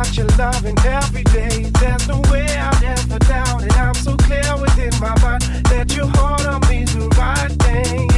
without your and every day. There's no way I'd ever doubt it. I'm so clear within my mind that you hold on me the right thing.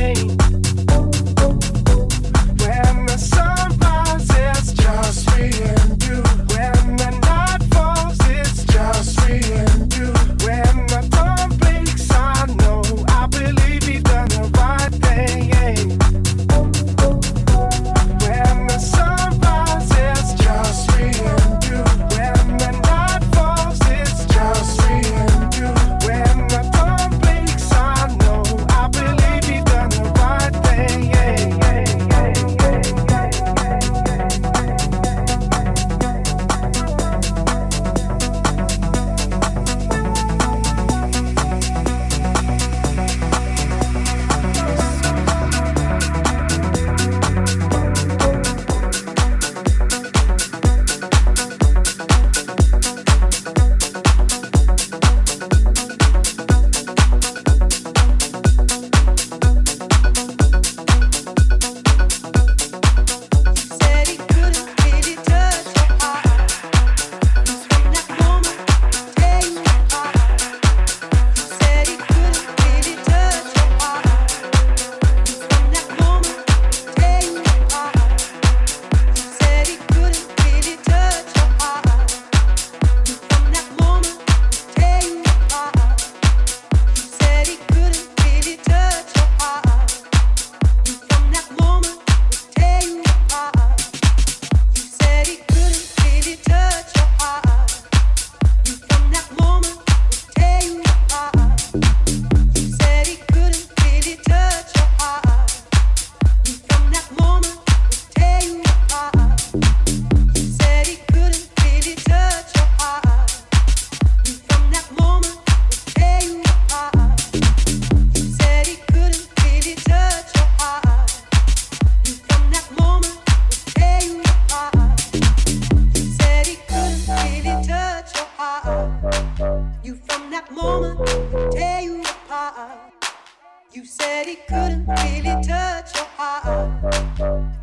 You said he couldn't really touch your heart.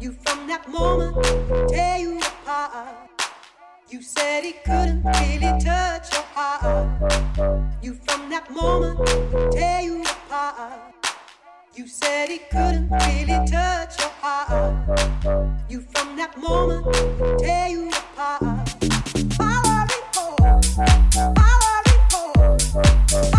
You from that moment tear you apart. You said he couldn't really touch your heart. You from that moment tear you apart. You said he couldn't really touch your heart. You from that moment tear you apart. Power report, power report.